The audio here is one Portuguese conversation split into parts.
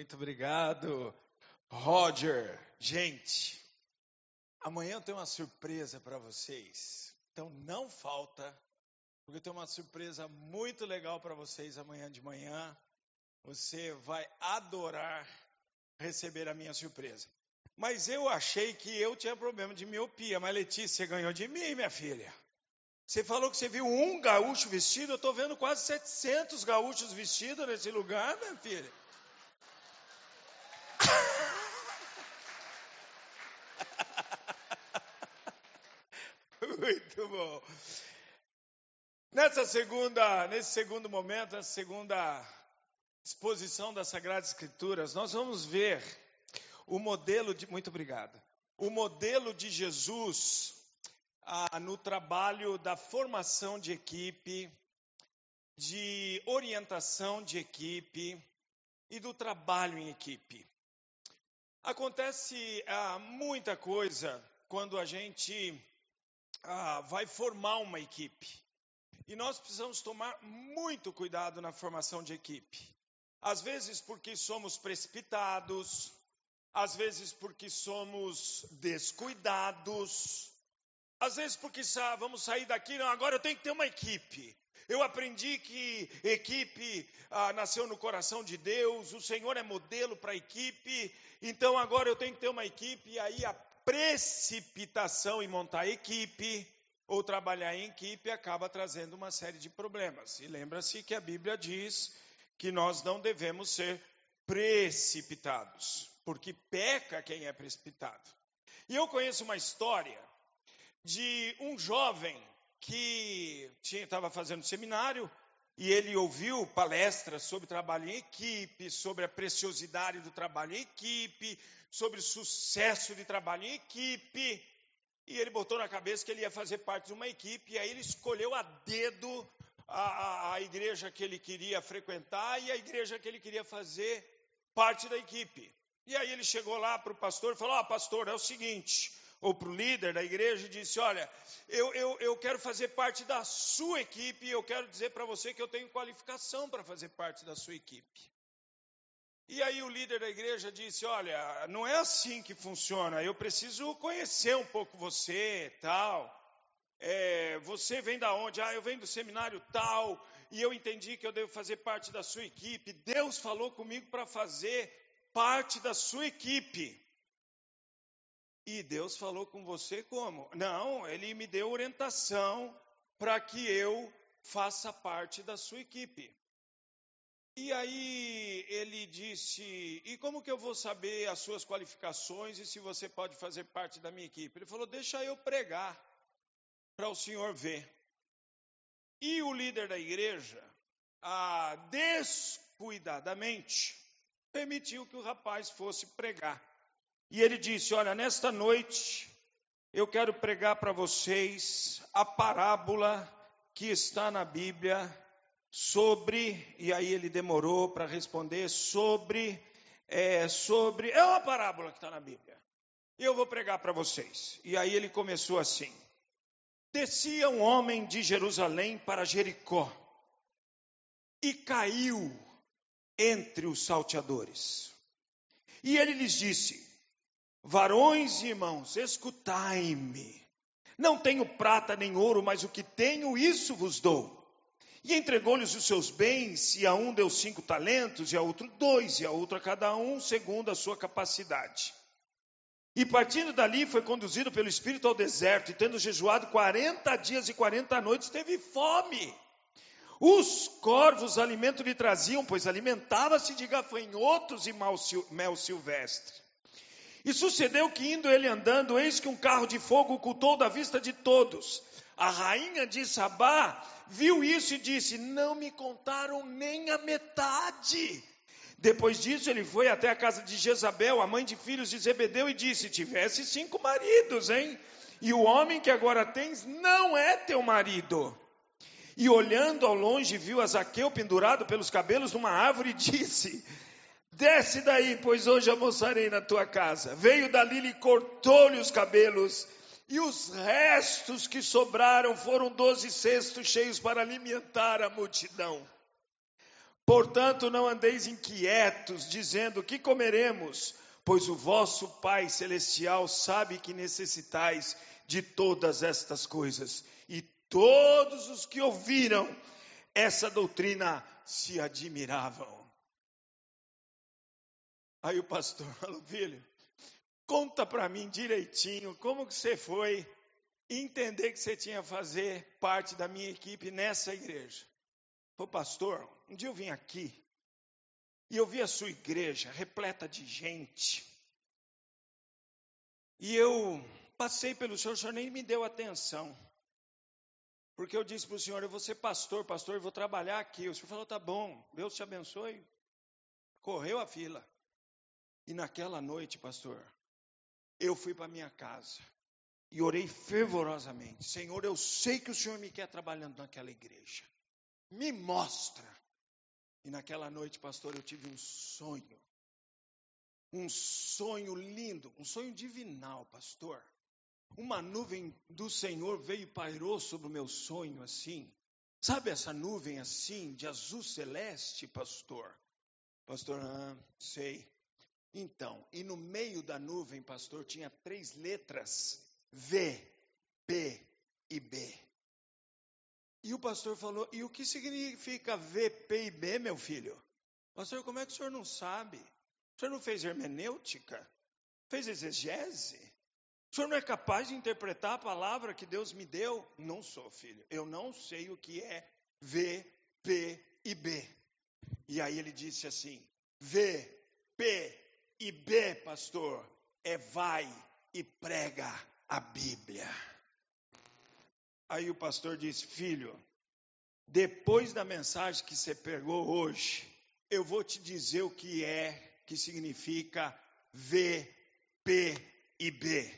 Muito obrigado, Roger. Gente, amanhã eu tenho uma surpresa para vocês. Então não falta, porque eu tenho uma surpresa muito legal para vocês amanhã de manhã. Você vai adorar receber a minha surpresa. Mas eu achei que eu tinha problema de miopia, mas Letícia ganhou de mim, minha filha. Você falou que você viu um gaúcho vestido, eu estou vendo quase 700 gaúchos vestidos nesse lugar, minha filha. Muito bom. Nessa segunda, nesse segundo momento, nessa segunda exposição das Sagradas Escrituras, nós vamos ver o modelo de. Muito obrigado. O modelo de Jesus ah, no trabalho da formação de equipe, de orientação de equipe e do trabalho em equipe. Acontece ah, muita coisa quando a gente ah, vai formar uma equipe. E nós precisamos tomar muito cuidado na formação de equipe. Às vezes porque somos precipitados, às vezes porque somos descuidados, às vezes porque ah, vamos sair daqui, não, agora eu tenho que ter uma equipe. Eu aprendi que equipe ah, nasceu no coração de Deus, o Senhor é modelo para equipe, então agora eu tenho que ter uma equipe, e aí a precipitação em montar equipe ou trabalhar em equipe acaba trazendo uma série de problemas. E lembra-se que a Bíblia diz que nós não devemos ser precipitados, porque peca quem é precipitado. E eu conheço uma história de um jovem que estava fazendo seminário e ele ouviu palestras sobre trabalho em equipe, sobre a preciosidade do trabalho em equipe, sobre sucesso de trabalho em equipe. E ele botou na cabeça que ele ia fazer parte de uma equipe, e aí ele escolheu a dedo a, a, a igreja que ele queria frequentar e a igreja que ele queria fazer parte da equipe. E aí ele chegou lá para o pastor e falou: Ah, pastor, é o seguinte. Ou para o líder da igreja e disse: Olha, eu, eu, eu quero fazer parte da sua equipe e eu quero dizer para você que eu tenho qualificação para fazer parte da sua equipe. E aí o líder da igreja disse: Olha, não é assim que funciona. Eu preciso conhecer um pouco você, tal. É, você vem da onde? Ah, eu venho do seminário tal. E eu entendi que eu devo fazer parte da sua equipe. Deus falou comigo para fazer parte da sua equipe. E Deus falou com você como? Não, Ele me deu orientação para que eu faça parte da sua equipe. E aí ele disse: E como que eu vou saber as suas qualificações e se você pode fazer parte da minha equipe? Ele falou: Deixa eu pregar para o senhor ver. E o líder da igreja, ah, descuidadamente, permitiu que o rapaz fosse pregar. E ele disse: Olha, nesta noite eu quero pregar para vocês a parábola que está na Bíblia sobre, e aí ele demorou para responder, sobre, é, sobre, é uma parábola que está na Bíblia. Eu vou pregar para vocês. E aí ele começou assim: Descia um homem de Jerusalém para Jericó e caiu entre os salteadores. E ele lhes disse: Varões e irmãos, escutai-me. Não tenho prata nem ouro, mas o que tenho, isso vos dou. E entregou-lhes os seus bens, e a um deu cinco talentos, e a outro dois, e a outro a cada um, segundo a sua capacidade. E partindo dali, foi conduzido pelo Espírito ao deserto, e tendo jejuado quarenta dias e quarenta noites, teve fome. Os corvos alimento lhe traziam, pois alimentava-se de gafanhotos e mel silvestre. E sucedeu que, indo ele andando, eis que um carro de fogo ocultou da vista de todos. A rainha de Sabá viu isso e disse: Não me contaram nem a metade. Depois disso, ele foi até a casa de Jezabel, a mãe de filhos de Zebedeu, e disse: Tivesse cinco maridos, hein? E o homem que agora tens não é teu marido. E olhando ao longe, viu a Zaqueu pendurado pelos cabelos numa árvore e disse: Desce daí, pois hoje almoçarei na tua casa. Veio dali e cortou-lhe os cabelos e os restos que sobraram foram doze cestos cheios para alimentar a multidão. Portanto, não andeis inquietos, dizendo: que comeremos? Pois o vosso Pai Celestial sabe que necessitais de todas estas coisas. E todos os que ouviram essa doutrina se admiravam. Aí o pastor falou, filho, conta para mim direitinho como que você foi entender que você tinha fazer parte da minha equipe nessa igreja. Ô pastor, um dia eu vim aqui e eu vi a sua igreja repleta de gente. E eu passei pelo senhor, o senhor nem me deu atenção. Porque eu disse para o senhor, eu vou ser pastor, pastor, eu vou trabalhar aqui. O senhor falou, tá bom, Deus te abençoe. Correu a fila. E naquela noite, pastor, eu fui para minha casa e orei fervorosamente. Senhor, eu sei que o Senhor me quer trabalhando naquela igreja. Me mostra. E naquela noite, pastor, eu tive um sonho. Um sonho lindo, um sonho divinal, pastor. Uma nuvem do Senhor veio e pairou sobre o meu sonho assim. Sabe essa nuvem assim, de azul celeste, pastor? Pastor, ah, sei. Então, e no meio da nuvem, pastor, tinha três letras: V, P e B. E o pastor falou: E o que significa V, P e B, meu filho? Pastor, como é que o senhor não sabe? O senhor não fez hermenêutica? Fez exegese? O senhor não é capaz de interpretar a palavra que Deus me deu? Não sou, filho. Eu não sei o que é V, P e B. E aí ele disse assim: V, P e B, pastor, é vai e prega a Bíblia. Aí o pastor disse: Filho, depois da mensagem que você pegou hoje, eu vou te dizer o que é, que significa V, P e B.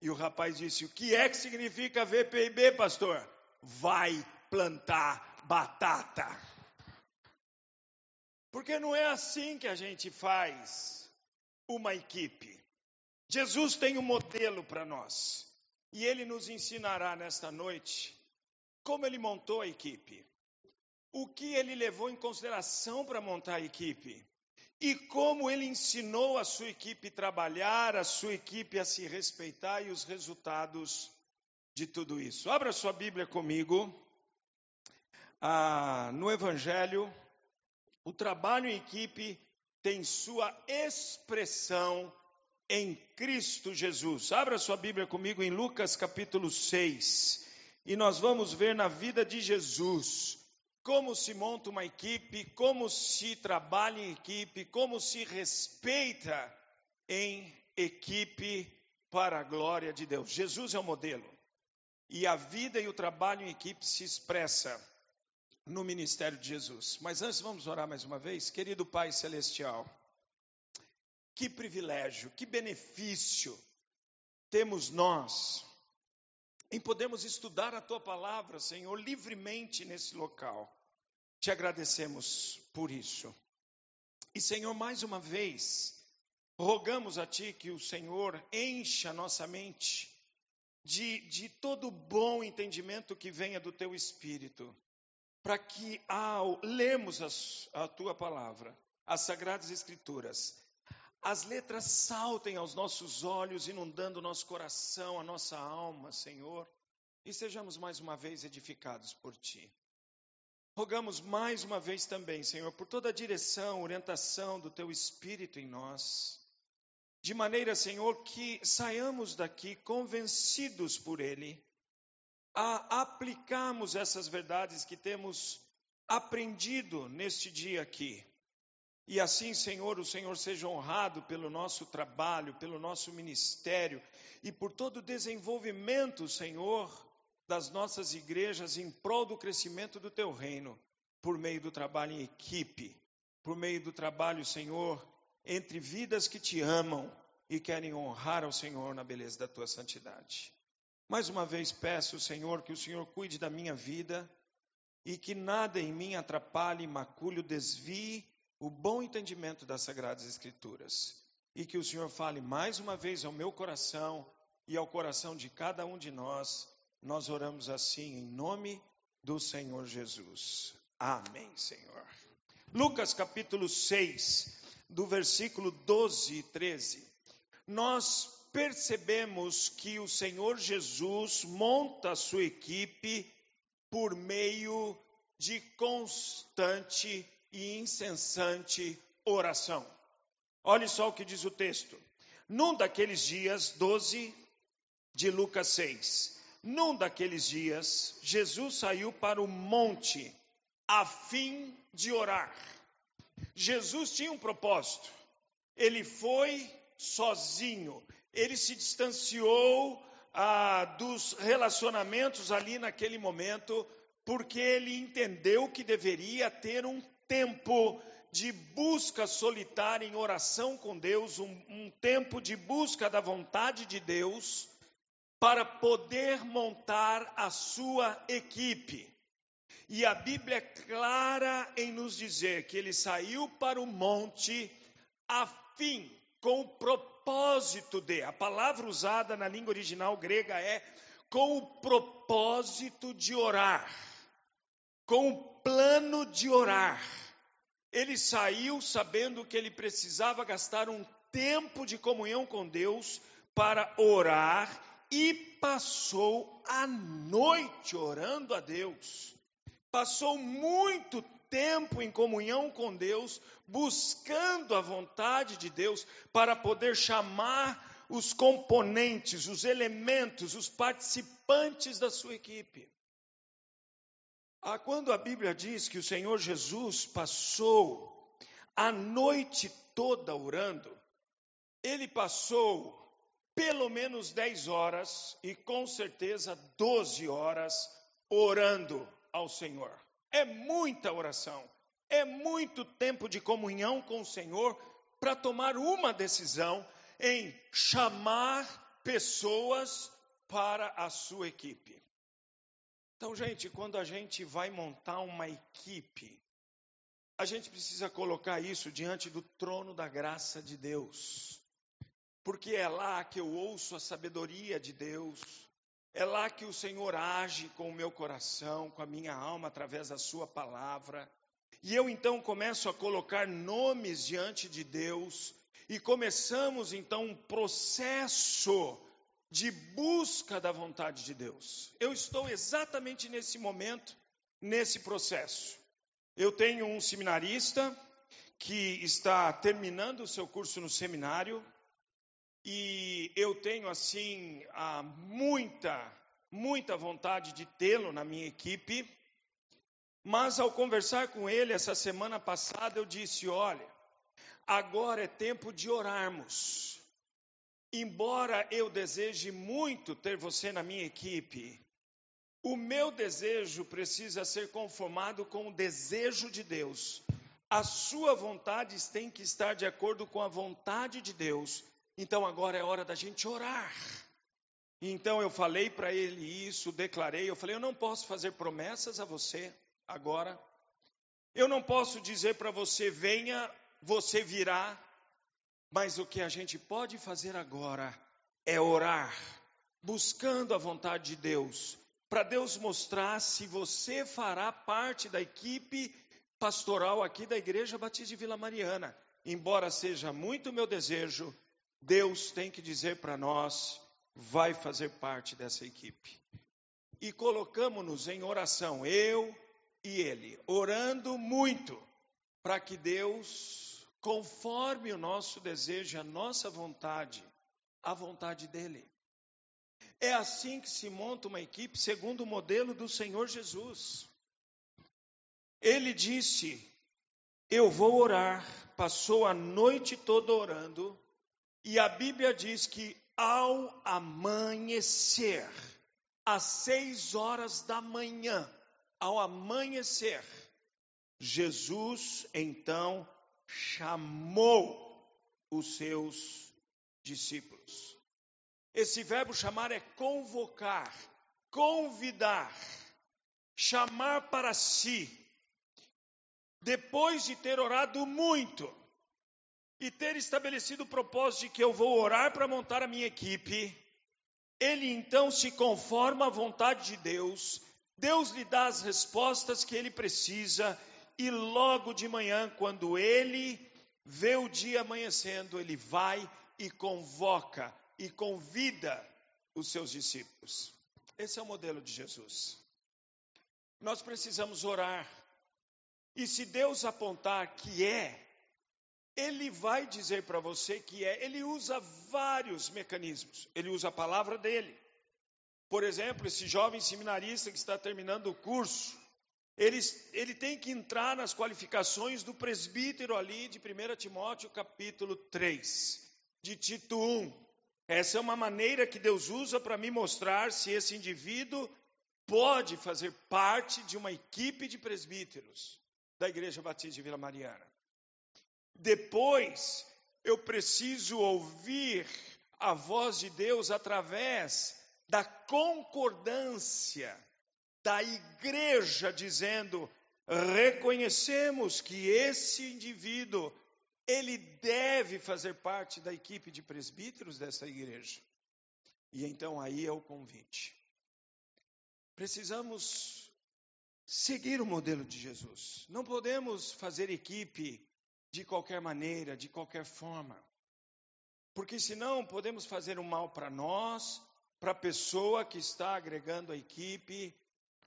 E o rapaz disse: O que é que significa V, P e B, pastor? Vai plantar batata. Porque não é assim que a gente faz uma equipe. Jesus tem um modelo para nós e ele nos ensinará nesta noite como ele montou a equipe, o que ele levou em consideração para montar a equipe e como ele ensinou a sua equipe trabalhar, a sua equipe a se respeitar e os resultados de tudo isso. Abra sua Bíblia comigo. Ah, no Evangelho, o trabalho em equipe tem sua expressão em Cristo Jesus. Abra sua Bíblia comigo em Lucas capítulo 6. E nós vamos ver na vida de Jesus como se monta uma equipe, como se trabalha em equipe, como se respeita em equipe para a glória de Deus. Jesus é o modelo. E a vida e o trabalho em equipe se expressa no ministério de Jesus. Mas antes vamos orar mais uma vez, querido Pai celestial. Que privilégio, que benefício temos nós em podermos estudar a tua palavra, Senhor, livremente nesse local. Te agradecemos por isso. E, Senhor, mais uma vez, rogamos a Ti que o Senhor encha nossa mente de, de todo bom entendimento que venha do Teu Espírito para que ao lermos a, a tua palavra, as sagradas escrituras, as letras saltem aos nossos olhos, inundando o nosso coração, a nossa alma, Senhor, e sejamos mais uma vez edificados por Ti. Rogamos mais uma vez também, Senhor, por toda a direção, orientação do Teu Espírito em nós, de maneira, Senhor, que saiamos daqui convencidos por Ele a aplicarmos essas verdades que temos aprendido neste dia aqui. E assim, Senhor, o Senhor seja honrado pelo nosso trabalho, pelo nosso ministério e por todo o desenvolvimento, Senhor, das nossas igrejas em prol do crescimento do teu reino, por meio do trabalho em equipe, por meio do trabalho, Senhor, entre vidas que te amam e querem honrar ao Senhor na beleza da tua santidade. Mais uma vez peço, Senhor, que o Senhor cuide da minha vida e que nada em mim atrapalhe, macule, desvie o bom entendimento das Sagradas Escrituras. E que o Senhor fale mais uma vez ao meu coração e ao coração de cada um de nós. Nós oramos assim em nome do Senhor Jesus. Amém, Senhor. Lucas capítulo 6, do versículo 12 e 13, nós percebemos que o Senhor Jesus monta a sua equipe por meio de constante e incessante oração. Olhe só o que diz o texto. Num daqueles dias, 12 de Lucas 6. Num daqueles dias, Jesus saiu para o monte a fim de orar. Jesus tinha um propósito. Ele foi sozinho. Ele se distanciou ah, dos relacionamentos ali naquele momento, porque ele entendeu que deveria ter um tempo de busca solitária em oração com Deus, um, um tempo de busca da vontade de Deus, para poder montar a sua equipe. E a Bíblia é clara em nos dizer que ele saiu para o monte a fim, com o propósito de, a palavra usada na língua original grega é com o propósito de orar, com o plano de orar. Ele saiu sabendo que ele precisava gastar um tempo de comunhão com Deus para orar e passou a noite orando a Deus. Passou muito tempo em comunhão com Deus, buscando a vontade de Deus para poder chamar os componentes, os elementos, os participantes da sua equipe. Ah, quando a Bíblia diz que o Senhor Jesus passou a noite toda orando, ele passou pelo menos 10 horas e com certeza 12 horas orando ao Senhor. É muita oração, é muito tempo de comunhão com o Senhor para tomar uma decisão em chamar pessoas para a sua equipe. Então, gente, quando a gente vai montar uma equipe, a gente precisa colocar isso diante do trono da graça de Deus, porque é lá que eu ouço a sabedoria de Deus, é lá que o Senhor age com o meu coração, com a minha alma, através da Sua palavra. E eu então começo a colocar nomes diante de Deus, e começamos então um processo de busca da vontade de Deus. Eu estou exatamente nesse momento, nesse processo. Eu tenho um seminarista que está terminando o seu curso no seminário e eu tenho assim muita, muita vontade de tê-lo na minha equipe. Mas ao conversar com ele essa semana passada, eu disse: olha, agora é tempo de orarmos. Embora eu deseje muito ter você na minha equipe, o meu desejo precisa ser conformado com o desejo de Deus. A sua vontade tem que estar de acordo com a vontade de Deus. Então agora é hora da gente orar. Então eu falei para ele isso, declarei, eu falei, eu não posso fazer promessas a você agora. Eu não posso dizer para você, venha, você virá. Mas o que a gente pode fazer agora é orar, buscando a vontade de Deus, para Deus mostrar se você fará parte da equipe pastoral aqui da Igreja Batista de Vila Mariana. Embora seja muito meu desejo, Deus tem que dizer para nós, vai fazer parte dessa equipe. E colocamos-nos em oração, eu e ele, orando muito para que Deus conforme o nosso desejo, a nossa vontade, a vontade dele. É assim que se monta uma equipe segundo o modelo do Senhor Jesus. Ele disse: Eu vou orar. Passou a noite toda orando, e a Bíblia diz que ao amanhecer, às seis horas da manhã, ao amanhecer, Jesus então chamou os seus discípulos. Esse verbo chamar é convocar, convidar, chamar para si. Depois de ter orado muito e ter estabelecido o propósito de que eu vou orar para montar a minha equipe, ele então se conforma à vontade de Deus, Deus lhe dá as respostas que ele precisa e logo de manhã, quando ele vê o dia amanhecendo, ele vai e convoca e convida os seus discípulos. Esse é o modelo de Jesus. Nós precisamos orar. E se Deus apontar que é, Ele vai dizer para você que é. Ele usa vários mecanismos. Ele usa a palavra dele. Por exemplo, esse jovem seminarista que está terminando o curso, ele, ele tem que entrar nas qualificações do presbítero ali de 1 Timóteo capítulo 3, de Tito 1. Essa é uma maneira que Deus usa para me mostrar se esse indivíduo pode fazer parte de uma equipe de presbíteros da Igreja Batista de Vila Mariana. Depois, eu preciso ouvir a voz de Deus através da concordância da igreja dizendo: reconhecemos que esse indivíduo ele deve fazer parte da equipe de presbíteros dessa igreja. E então aí é o convite. Precisamos seguir o modelo de Jesus. Não podemos fazer equipe de qualquer maneira, de qualquer forma. Porque senão podemos fazer um mal para nós, para a pessoa que está agregando a equipe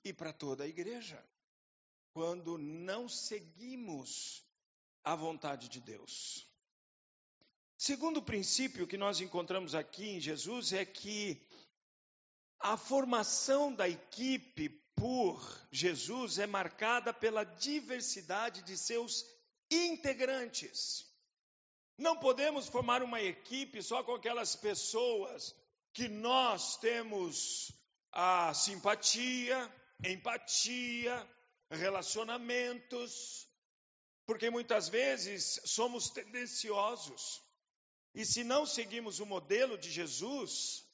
e para toda a igreja. Quando não seguimos a vontade de Deus. Segundo princípio que nós encontramos aqui em Jesus é que a formação da equipe por Jesus é marcada pela diversidade de seus integrantes. Não podemos formar uma equipe só com aquelas pessoas que nós temos a simpatia, empatia, relacionamentos, porque muitas vezes somos tendenciosos. E se não seguimos o modelo de Jesus,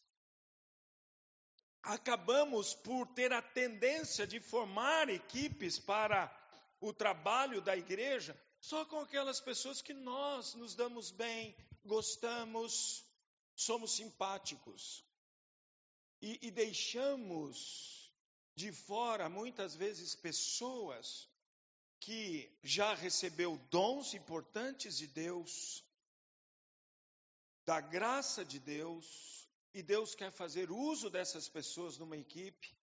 acabamos por ter a tendência de formar equipes para o trabalho da igreja só com aquelas pessoas que nós nos damos bem, gostamos, somos simpáticos. E, e deixamos de fora, muitas vezes, pessoas que já recebeu dons importantes de Deus, da graça de Deus, e Deus quer fazer uso dessas pessoas numa equipe,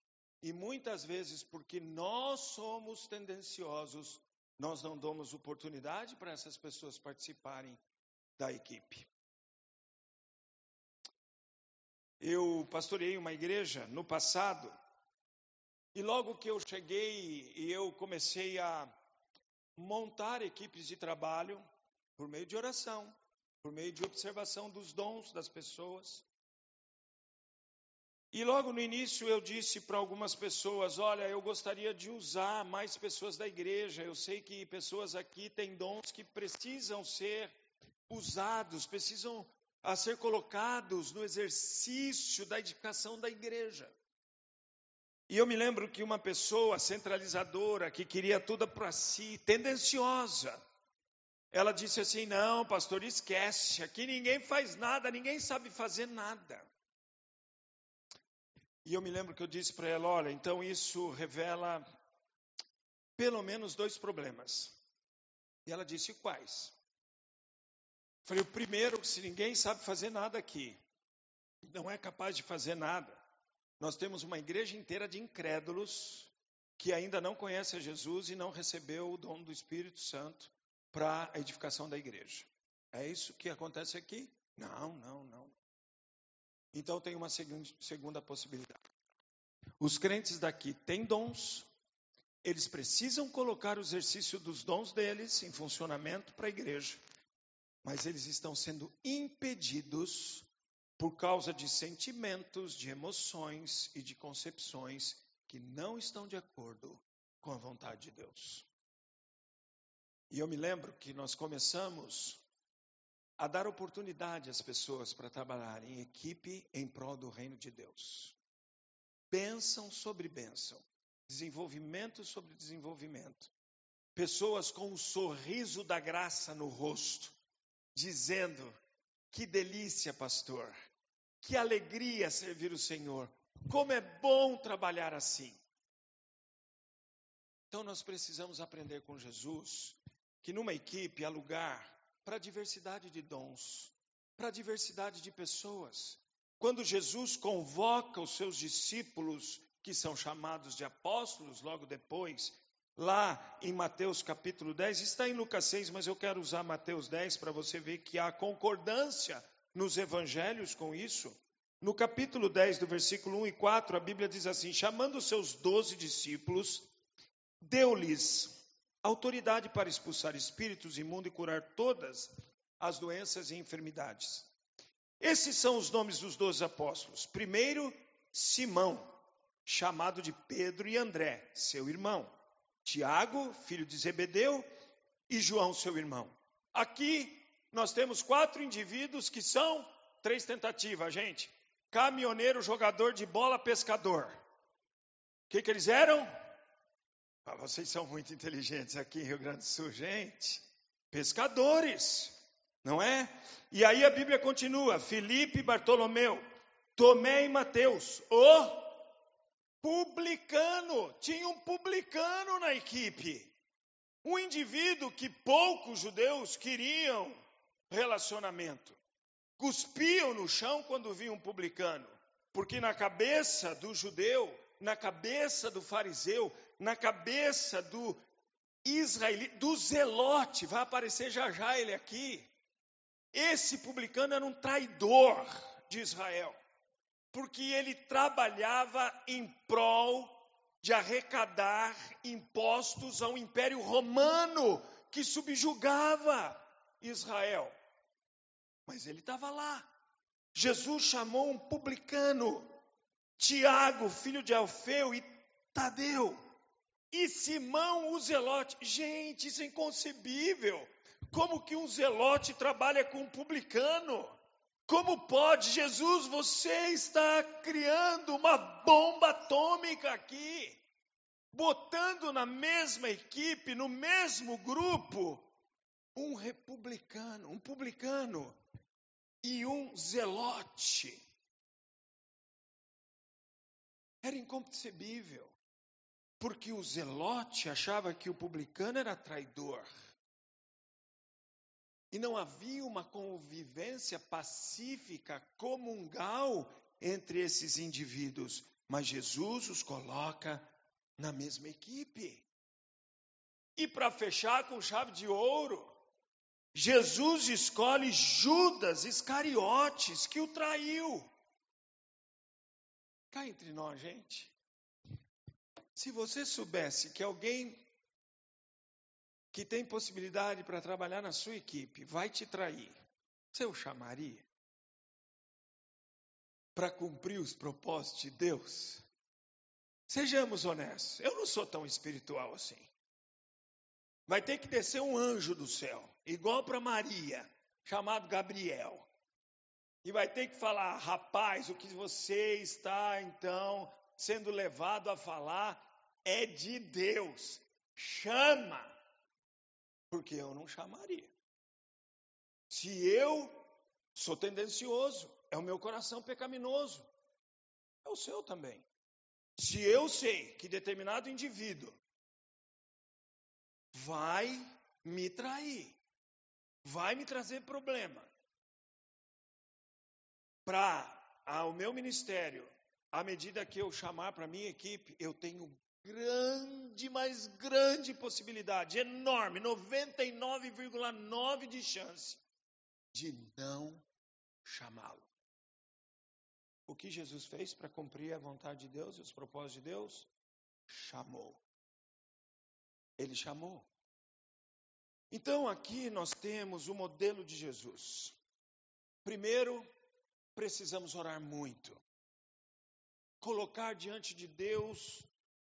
e muitas vezes, porque nós somos tendenciosos, nós não damos oportunidade para essas pessoas participarem da equipe. Eu pastoreei uma igreja no passado, e logo que eu cheguei e eu comecei a montar equipes de trabalho por meio de oração, por meio de observação dos dons das pessoas. E logo no início eu disse para algumas pessoas: Olha, eu gostaria de usar mais pessoas da igreja. Eu sei que pessoas aqui têm dons que precisam ser usados, precisam a ser colocados no exercício da edificação da igreja. E eu me lembro que uma pessoa centralizadora, que queria tudo para si, tendenciosa, ela disse assim: Não, pastor, esquece, aqui ninguém faz nada, ninguém sabe fazer nada. E eu me lembro que eu disse para ela: Olha, então isso revela pelo menos dois problemas. E ela disse: Quais? Falei: O primeiro, se ninguém sabe fazer nada aqui, não é capaz de fazer nada. Nós temos uma igreja inteira de incrédulos que ainda não conhece a Jesus e não recebeu o dom do Espírito Santo para a edificação da igreja. É isso que acontece aqui? Não, não, não. Então tem uma segunda possibilidade. Os crentes daqui têm dons, eles precisam colocar o exercício dos dons deles em funcionamento para a igreja, mas eles estão sendo impedidos por causa de sentimentos, de emoções e de concepções que não estão de acordo com a vontade de Deus. E eu me lembro que nós começamos a dar oportunidade às pessoas para trabalhar em equipe em prol do reino de Deus. Bênção sobre bênção, desenvolvimento sobre desenvolvimento. Pessoas com um sorriso da graça no rosto, dizendo: Que delícia, pastor, que alegria servir o Senhor. Como é bom trabalhar assim. Então nós precisamos aprender com Jesus que numa equipe há lugar para diversidade de dons, para diversidade de pessoas. Quando Jesus convoca os seus discípulos, que são chamados de apóstolos, logo depois, lá em Mateus capítulo 10, está em Lucas 6, mas eu quero usar Mateus 10 para você ver que há concordância nos evangelhos com isso. No capítulo 10, do versículo 1 e 4, a Bíblia diz assim: chamando os seus doze discípulos, deu-lhes autoridade para expulsar espíritos imundos e curar todas as doenças e enfermidades. Esses são os nomes dos doze apóstolos. Primeiro, Simão, chamado de Pedro e André, seu irmão. Tiago, filho de Zebedeu, e João, seu irmão. Aqui nós temos quatro indivíduos que são três tentativas, gente. Caminhoneiro, jogador de bola, pescador. O que, que eles eram? Ah, vocês são muito inteligentes aqui em Rio Grande do Sul, gente. Pescadores, não é? E aí a Bíblia continua: Felipe, Bartolomeu, Tomé e Mateus, o publicano. Tinha um publicano na equipe. Um indivíduo que poucos judeus queriam relacionamento. Cuspiam no chão quando viam um publicano, porque na cabeça do judeu, na cabeça do fariseu, na cabeça do israelita, do zelote, vai aparecer já já ele aqui. Esse publicano era um traidor de Israel, porque ele trabalhava em prol de arrecadar impostos ao Império Romano que subjugava Israel. Mas ele estava lá. Jesus chamou um publicano, Tiago, filho de Alfeu, e Tadeu, e Simão, o zelote. Gente, isso é inconcebível. Como que um zelote trabalha com um publicano? Como pode? Jesus, você está criando uma bomba atômica aqui, botando na mesma equipe, no mesmo grupo, um republicano, um publicano e um zelote. Era inconcebível, porque o zelote achava que o publicano era traidor. E não havia uma convivência pacífica, comungal entre esses indivíduos, mas Jesus os coloca na mesma equipe. E para fechar com chave de ouro, Jesus escolhe Judas Iscariotes, que o traiu. Cá entre nós, gente. Se você soubesse que alguém que tem possibilidade para trabalhar na sua equipe vai te trair, você o chamaria? Para cumprir os propósitos de Deus? Sejamos honestos, eu não sou tão espiritual assim. Vai ter que descer um anjo do céu, igual para Maria, chamado Gabriel. E vai ter que falar: rapaz, o que você está então sendo levado a falar é de Deus. Chama, porque eu não chamaria. Se eu sou tendencioso, é o meu coração pecaminoso, é o seu também. Se eu sei que determinado indivíduo vai me trair, vai me trazer problema. Para o meu ministério, à medida que eu chamar para minha equipe, eu tenho grande, mas grande possibilidade, enorme, 99,9 de chance de não chamá-lo. O que Jesus fez para cumprir a vontade de Deus e os propósitos de Deus? Chamou. Ele chamou. Então aqui nós temos o modelo de Jesus. Primeiro, precisamos orar muito. Colocar diante de Deus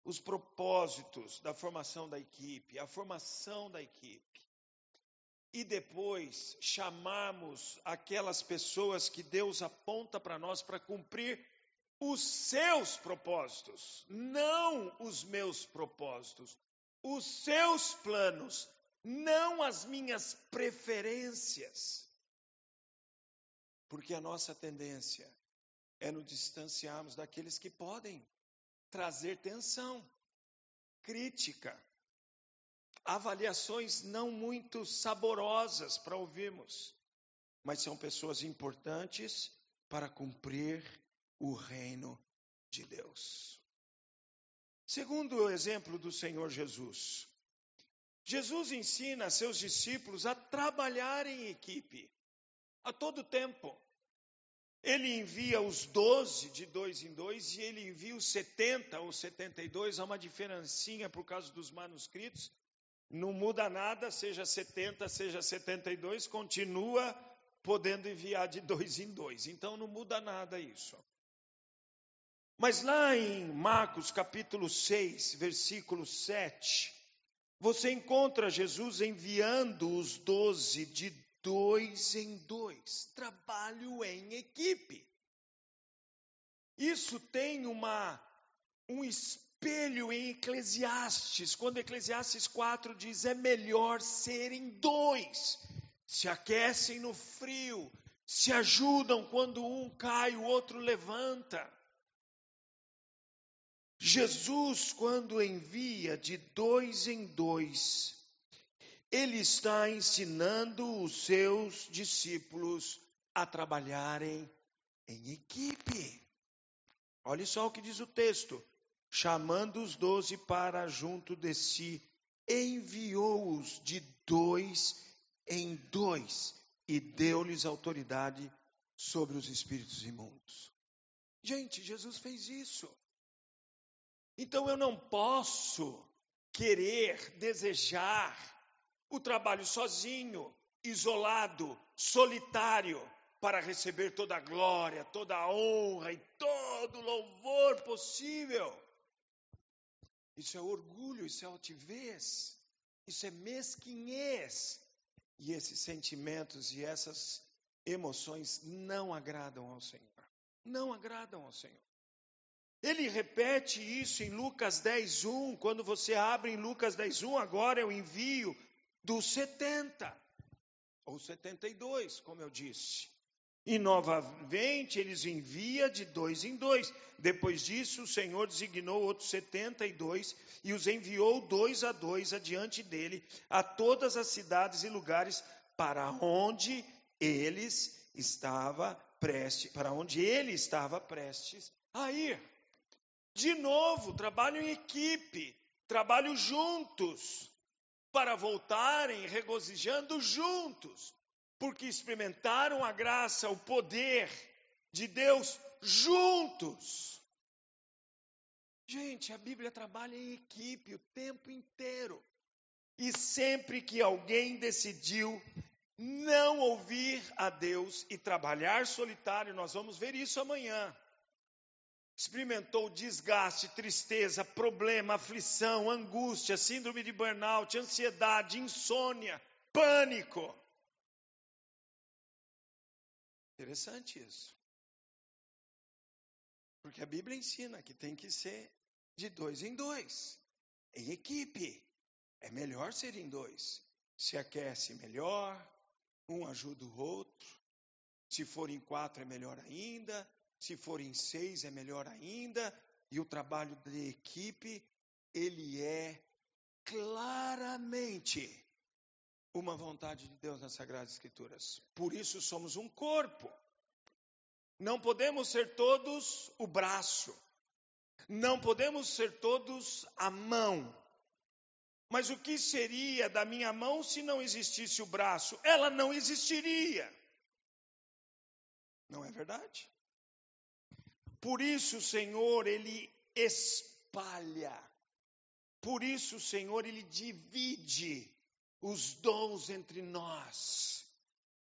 os propósitos da formação da equipe, a formação da equipe. E depois chamarmos aquelas pessoas que Deus aponta para nós para cumprir os seus propósitos, não os meus propósitos, os seus planos, não as minhas preferências. Porque a nossa tendência é nos distanciarmos daqueles que podem trazer tensão, crítica, avaliações não muito saborosas para ouvirmos, mas são pessoas importantes para cumprir o reino de Deus. Segundo o exemplo do Senhor Jesus, Jesus ensina a seus discípulos a trabalhar em equipe a todo tempo. Ele envia os doze de dois em dois e ele envia os setenta ou setenta e dois. Há uma diferencinha por causa dos manuscritos. Não muda nada, seja setenta, seja setenta e dois, continua podendo enviar de dois em dois. Então não muda nada isso. Mas lá em Marcos capítulo 6, versículo 7, você encontra Jesus enviando os doze de dois em dois, trabalho em equipe. Isso tem uma, um espelho em Eclesiastes, quando Eclesiastes 4 diz: é melhor serem dois, se aquecem no frio, se ajudam quando um cai, o outro levanta. Jesus, quando envia de dois em dois, ele está ensinando os seus discípulos a trabalharem em equipe. Olha só o que diz o texto: chamando os doze para junto de si, enviou-os de dois em dois e deu-lhes autoridade sobre os espíritos imundos. Gente, Jesus fez isso. Então eu não posso querer, desejar o trabalho sozinho, isolado, solitário, para receber toda a glória, toda a honra e todo o louvor possível. Isso é orgulho, isso é altivez, isso é mesquinhez. E esses sentimentos e essas emoções não agradam ao Senhor. Não agradam ao Senhor. Ele repete isso em Lucas 10:1, quando você abre em Lucas 10:1, agora eu envio dos 70 ou 72, como eu disse. E novamente eles envia de dois em dois. Depois disso, o Senhor designou outros 72 e os enviou dois a dois adiante dele a todas as cidades e lugares para onde eles estava prestes, para onde ele estava prestes a ir. De novo, trabalho em equipe, trabalho juntos, para voltarem regozijando juntos, porque experimentaram a graça, o poder de Deus juntos. Gente, a Bíblia trabalha em equipe o tempo inteiro. E sempre que alguém decidiu não ouvir a Deus e trabalhar solitário, nós vamos ver isso amanhã experimentou desgaste, tristeza, problema, aflição, angústia, síndrome de burnout, ansiedade, insônia, pânico. Interessante isso. Porque a Bíblia ensina que tem que ser de dois em dois, em equipe. É melhor ser em dois. Se aquece melhor, um ajuda o outro. Se for em quatro, é melhor ainda. Se forem seis, é melhor ainda. E o trabalho de equipe, ele é claramente uma vontade de Deus nas Sagradas Escrituras. Por isso somos um corpo. Não podemos ser todos o braço. Não podemos ser todos a mão. Mas o que seria da minha mão se não existisse o braço? Ela não existiria. Não é verdade? Por isso, Senhor, Ele espalha. Por isso, Senhor, Ele divide os dons entre nós.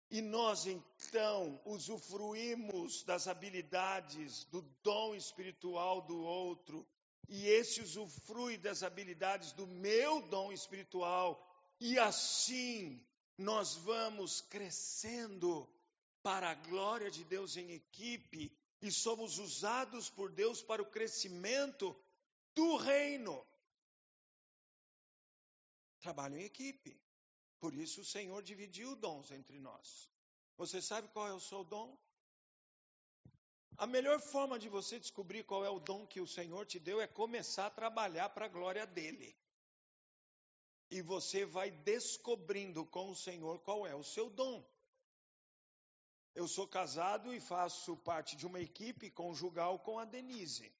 E nós então usufruímos das habilidades do dom espiritual do outro, e esse usufrui das habilidades do meu dom espiritual, e assim nós vamos crescendo para a glória de Deus em equipe e somos usados por Deus para o crescimento do reino. Trabalho em equipe. Por isso o Senhor dividiu dons entre nós. Você sabe qual é o seu dom? A melhor forma de você descobrir qual é o dom que o Senhor te deu é começar a trabalhar para a glória dele. E você vai descobrindo com o Senhor qual é o seu dom. Eu sou casado e faço parte de uma equipe conjugal com a Denise.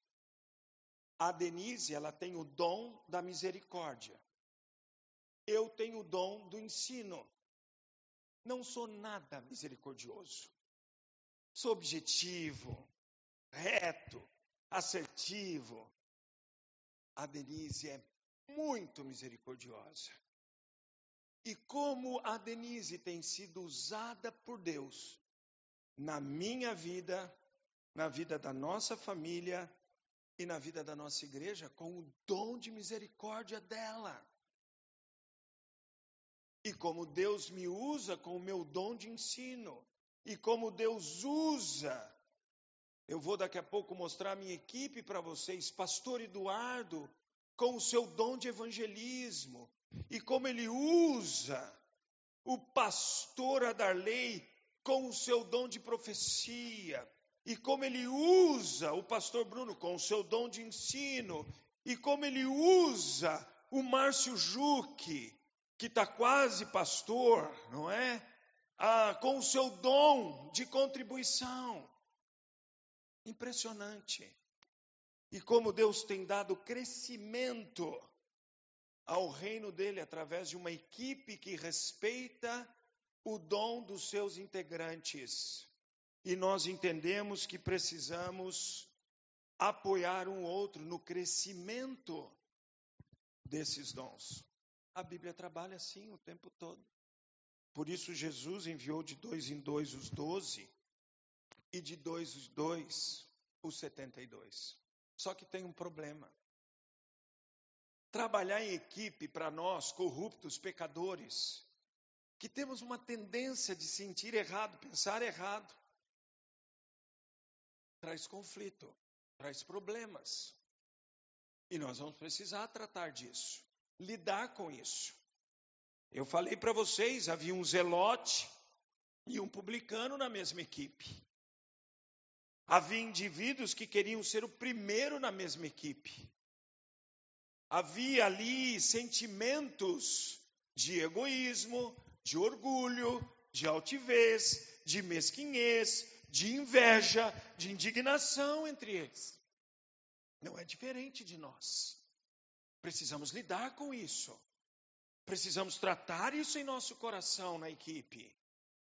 A Denise, ela tem o dom da misericórdia. Eu tenho o dom do ensino. Não sou nada misericordioso. Sou objetivo, reto, assertivo. A Denise é muito misericordiosa. E como a Denise tem sido usada por Deus na minha vida, na vida da nossa família e na vida da nossa igreja, com o dom de misericórdia dela. E como Deus me usa com o meu dom de ensino e como Deus usa. Eu vou daqui a pouco mostrar a minha equipe para vocês, Pastor Eduardo, com o seu dom de evangelismo, e como ele usa o pastor Adarley com o seu dom de profecia, e como ele usa o pastor Bruno com o seu dom de ensino, e como ele usa o Márcio Juque, que está quase pastor, não é? ah, com o seu dom de contribuição. Impressionante. E como Deus tem dado crescimento ao reino dele através de uma equipe que respeita o dom dos seus integrantes. E nós entendemos que precisamos apoiar um outro no crescimento desses dons. A Bíblia trabalha assim o tempo todo. Por isso, Jesus enviou de dois em dois os doze e de dois os dois os setenta e dois. Só que tem um problema. Trabalhar em equipe para nós, corruptos, pecadores, que temos uma tendência de sentir errado, pensar errado, traz conflito, traz problemas. E nós vamos precisar tratar disso, lidar com isso. Eu falei para vocês, havia um zelote e um publicano na mesma equipe. Havia indivíduos que queriam ser o primeiro na mesma equipe. Havia ali sentimentos de egoísmo, de orgulho, de altivez, de mesquinhez, de inveja, de indignação entre eles. Não é diferente de nós. Precisamos lidar com isso. Precisamos tratar isso em nosso coração na equipe,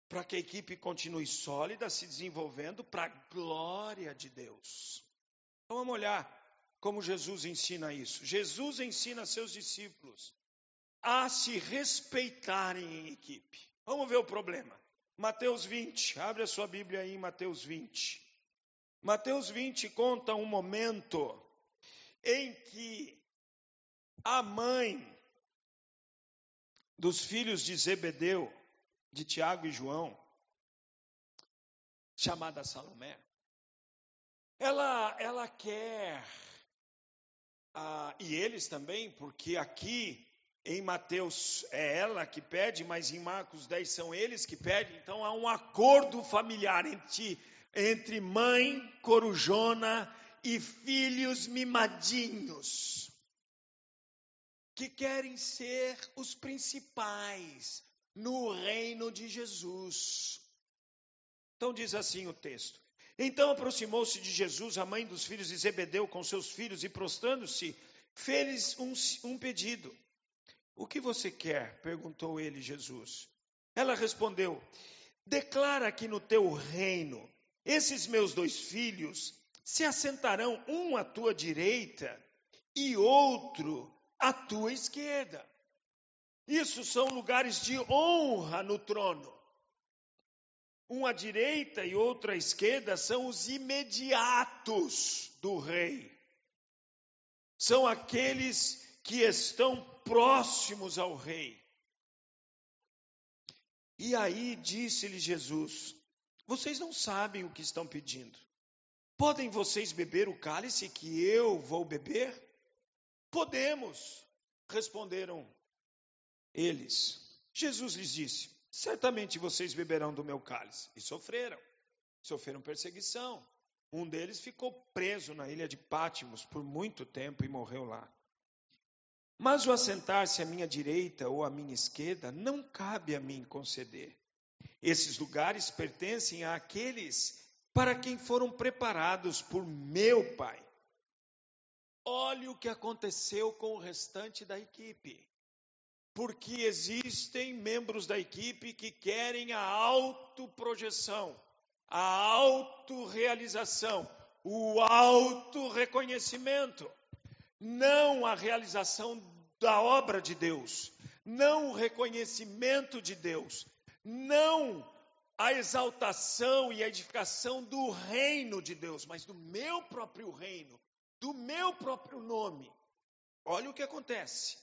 para que a equipe continue sólida, se desenvolvendo para a glória de Deus. Então vamos olhar como Jesus ensina isso. Jesus ensina a seus discípulos a se respeitarem em equipe. Vamos ver o problema. Mateus 20, abre a sua Bíblia aí Mateus 20. Mateus 20 conta um momento em que a mãe dos filhos de Zebedeu, de Tiago e João, chamada Salomé, ela, ela quer, ah, e eles também, porque aqui em Mateus é ela que pede, mas em Marcos 10 são eles que pedem, então há um acordo familiar entre, entre mãe corujona e filhos mimadinhos que querem ser os principais no reino de Jesus. Então diz assim o texto: Então aproximou-se de Jesus a mãe dos filhos de Zebedeu com seus filhos e prostrando-se, fez um, um pedido. O que você quer? perguntou ele Jesus. Ela respondeu: Declara que no teu reino esses meus dois filhos se assentarão um à tua direita e outro à tua esquerda. Isso são lugares de honra no trono. Um à direita e outro à esquerda são os imediatos do rei. São aqueles que estão próximos ao rei. E aí disse-lhe Jesus: Vocês não sabem o que estão pedindo. Podem vocês beber o cálice que eu vou beber? Podemos, responderam eles. Jesus lhes disse: Certamente vocês beberão do meu cálice. E sofreram. Sofreram perseguição. Um deles ficou preso na ilha de Pátimos por muito tempo e morreu lá. Mas o assentar-se à minha direita ou à minha esquerda não cabe a mim conceder. Esses lugares pertencem àqueles para quem foram preparados por meu Pai. Olhe o que aconteceu com o restante da equipe. Porque existem membros da equipe que querem a autoprojeção, a autorrealização, o autorreconhecimento, não a realização da obra de Deus, não o reconhecimento de Deus, não a exaltação e a edificação do reino de Deus, mas do meu próprio reino, do meu próprio nome. Olha o que acontece.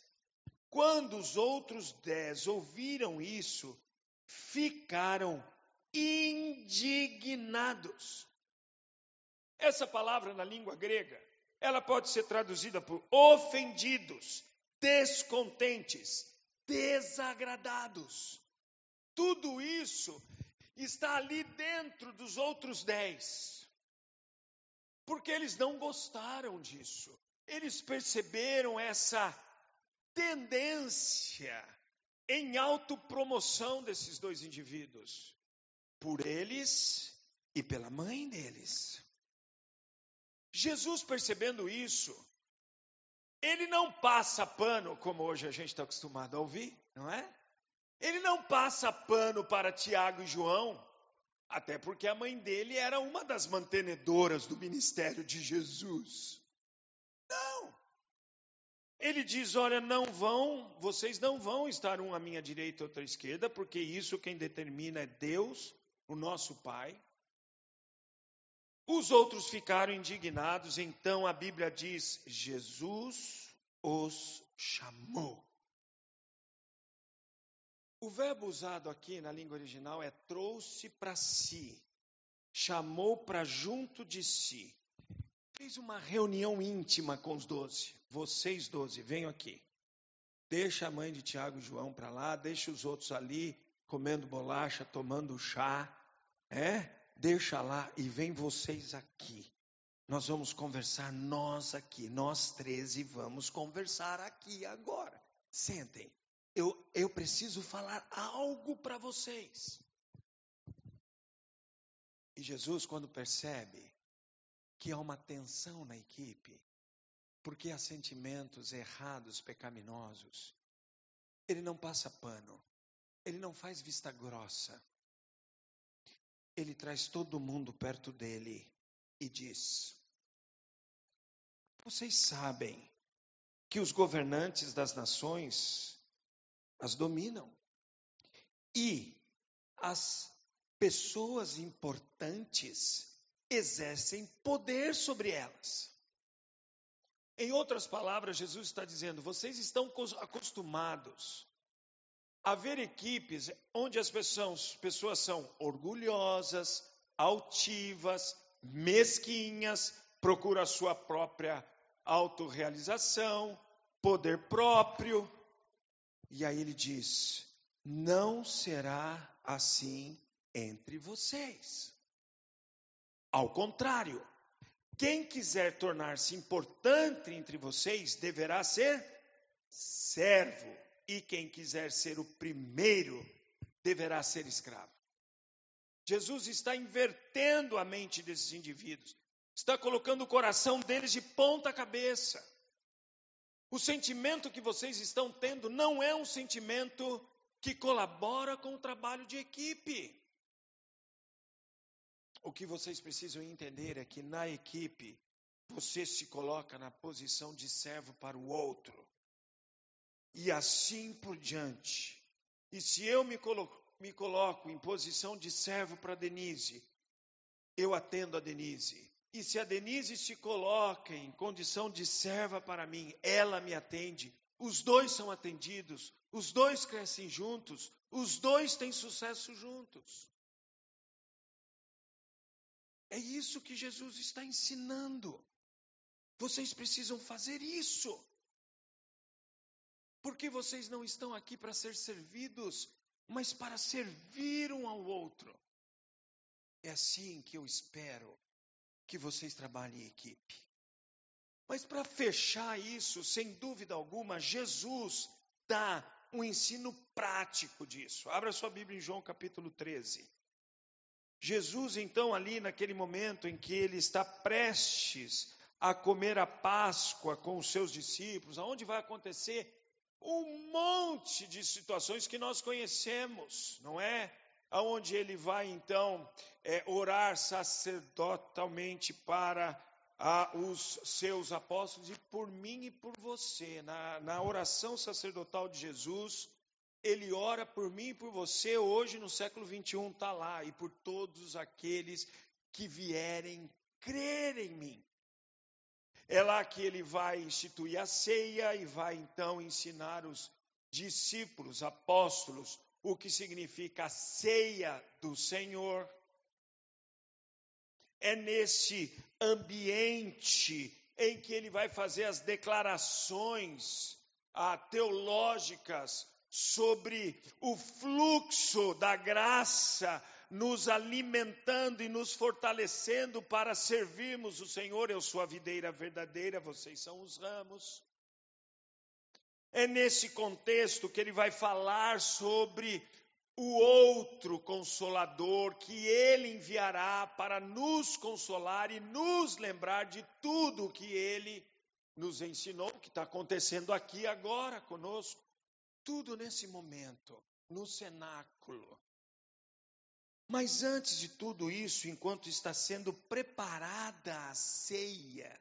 Quando os outros dez ouviram isso, ficaram indignados. Essa palavra na língua grega, ela pode ser traduzida por ofendidos, descontentes, desagradados. Tudo isso está ali dentro dos outros dez. Porque eles não gostaram disso. Eles perceberam essa tendência em autopromoção desses dois indivíduos, por eles e pela mãe deles. Jesus, percebendo isso, ele não passa pano, como hoje a gente está acostumado a ouvir, não é? Ele não passa pano para Tiago e João, até porque a mãe dele era uma das mantenedoras do ministério de Jesus. Não. Ele diz: Olha, não vão, vocês não vão estar um à minha direita e outro à esquerda, porque isso quem determina é Deus, o nosso Pai. Os outros ficaram indignados, então a Bíblia diz: Jesus os chamou. O verbo usado aqui na língua original é trouxe para si, chamou para junto de si. Fez uma reunião íntima com os doze. Vocês doze, venham aqui. Deixa a mãe de Tiago e João para lá, deixa os outros ali comendo bolacha, tomando chá, é? Deixa lá e vem vocês aqui. Nós vamos conversar nós aqui, nós treze vamos conversar aqui agora. Sentem eu, eu preciso falar algo para vocês. E Jesus, quando percebe que há uma tensão na equipe, porque há sentimentos errados, pecaminosos, ele não passa pano, ele não faz vista grossa. Ele traz todo mundo perto dele e diz: Vocês sabem que os governantes das nações as dominam. E as pessoas importantes exercem poder sobre elas. Em outras palavras, Jesus está dizendo: vocês estão acostumados a ver equipes onde as pessoas, pessoas são orgulhosas, altivas, mesquinhas, procuram a sua própria autorrealização, poder próprio. E aí ele diz: não será assim entre vocês. Ao contrário, quem quiser tornar-se importante entre vocês deverá ser servo, e quem quiser ser o primeiro deverá ser escravo. Jesus está invertendo a mente desses indivíduos, está colocando o coração deles de ponta cabeça. O sentimento que vocês estão tendo não é um sentimento que colabora com o trabalho de equipe. O que vocês precisam entender é que na equipe você se coloca na posição de servo para o outro. E assim por diante. E se eu me, colo me coloco em posição de servo para Denise, eu atendo a Denise. E se a Denise se coloca em condição de serva para mim, ela me atende, os dois são atendidos, os dois crescem juntos, os dois têm sucesso juntos. É isso que Jesus está ensinando. Vocês precisam fazer isso. Porque vocês não estão aqui para ser servidos, mas para servir um ao outro. É assim que eu espero que vocês trabalhem em equipe. Mas para fechar isso, sem dúvida alguma, Jesus dá um ensino prático disso. Abra sua Bíblia em João capítulo 13. Jesus, então, ali naquele momento em que ele está prestes a comer a Páscoa com os seus discípulos, aonde vai acontecer um monte de situações que nós conhecemos, não é? Aonde ele vai então é, orar sacerdotalmente para a, os seus apóstolos e por mim e por você. Na, na oração sacerdotal de Jesus, ele ora por mim e por você hoje no século 21 está lá e por todos aqueles que vierem crer em mim. É lá que ele vai instituir a ceia e vai então ensinar os discípulos, apóstolos, o que significa a ceia do Senhor. É nesse ambiente em que ele vai fazer as declarações ah, teológicas sobre o fluxo da graça nos alimentando e nos fortalecendo para servirmos o Senhor. Eu sou a videira verdadeira, vocês são os ramos. É nesse contexto que ele vai falar sobre o outro consolador que ele enviará para nos consolar e nos lembrar de tudo que ele nos ensinou, que está acontecendo aqui agora conosco. Tudo nesse momento, no cenáculo. Mas antes de tudo isso, enquanto está sendo preparada a ceia,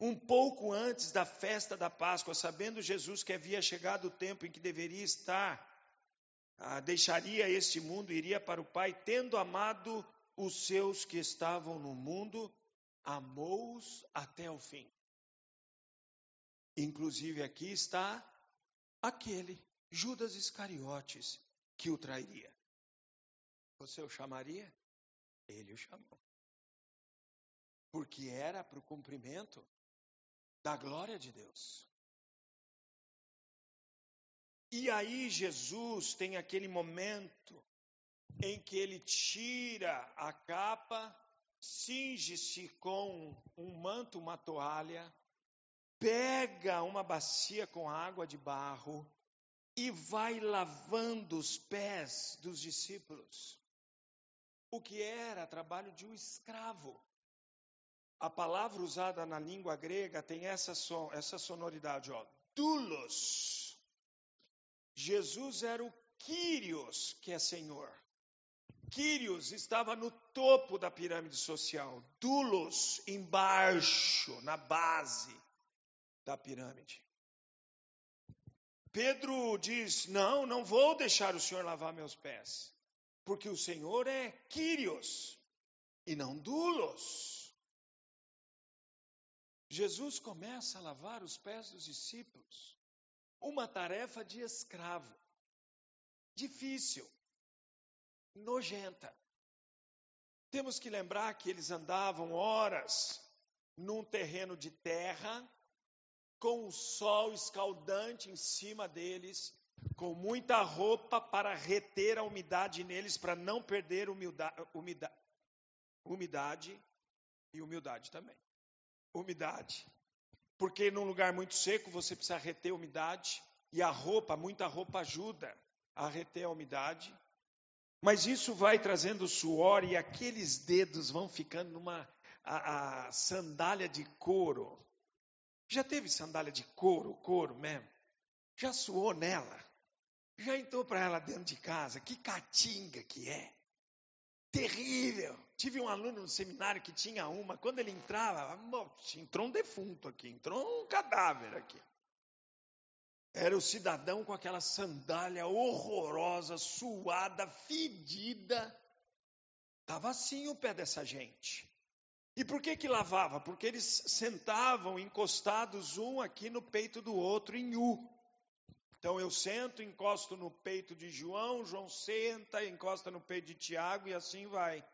um pouco antes da festa da Páscoa, sabendo Jesus que havia chegado o tempo em que deveria estar, ah, deixaria este mundo, iria para o Pai, tendo amado os seus que estavam no mundo, amou-os até o fim. Inclusive aqui está aquele, Judas Iscariotes, que o trairia. Você o chamaria? Ele o chamou. Porque era para o cumprimento da glória de Deus. E aí Jesus tem aquele momento em que ele tira a capa, cinge-se com um manto, uma toalha, pega uma bacia com água de barro e vai lavando os pés dos discípulos. O que era trabalho de um escravo. A palavra usada na língua grega tem essa, son, essa sonoridade, ó, dulos. Jesus era o Quírios, que é Senhor. Quírios estava no topo da pirâmide social, Dulos embaixo, na base da pirâmide. Pedro diz: Não, não vou deixar o Senhor lavar meus pés, porque o Senhor é Quírios e não Dulos. Jesus começa a lavar os pés dos discípulos. Uma tarefa de escravo. Difícil. Nojenta. Temos que lembrar que eles andavam horas num terreno de terra, com o sol escaldante em cima deles, com muita roupa para reter a umidade neles, para não perder umidade, umidade e humildade também umidade. Porque num lugar muito seco você precisa reter umidade e a roupa, muita roupa ajuda a reter a umidade. Mas isso vai trazendo suor e aqueles dedos vão ficando numa a, a sandália de couro. Já teve sandália de couro, couro mesmo? Já suou nela? Já entrou para ela dentro de casa? Que catinga que é! terrível. Tive um aluno no seminário que tinha uma, quando ele entrava, entrou um defunto aqui, entrou um cadáver aqui. Era o cidadão com aquela sandália horrorosa, suada, fedida. Estava assim o pé dessa gente. E por que que lavava? Porque eles sentavam encostados um aqui no peito do outro em U. Então eu sento, encosto no peito de João, João senta, encosta no peito de Tiago e assim vai.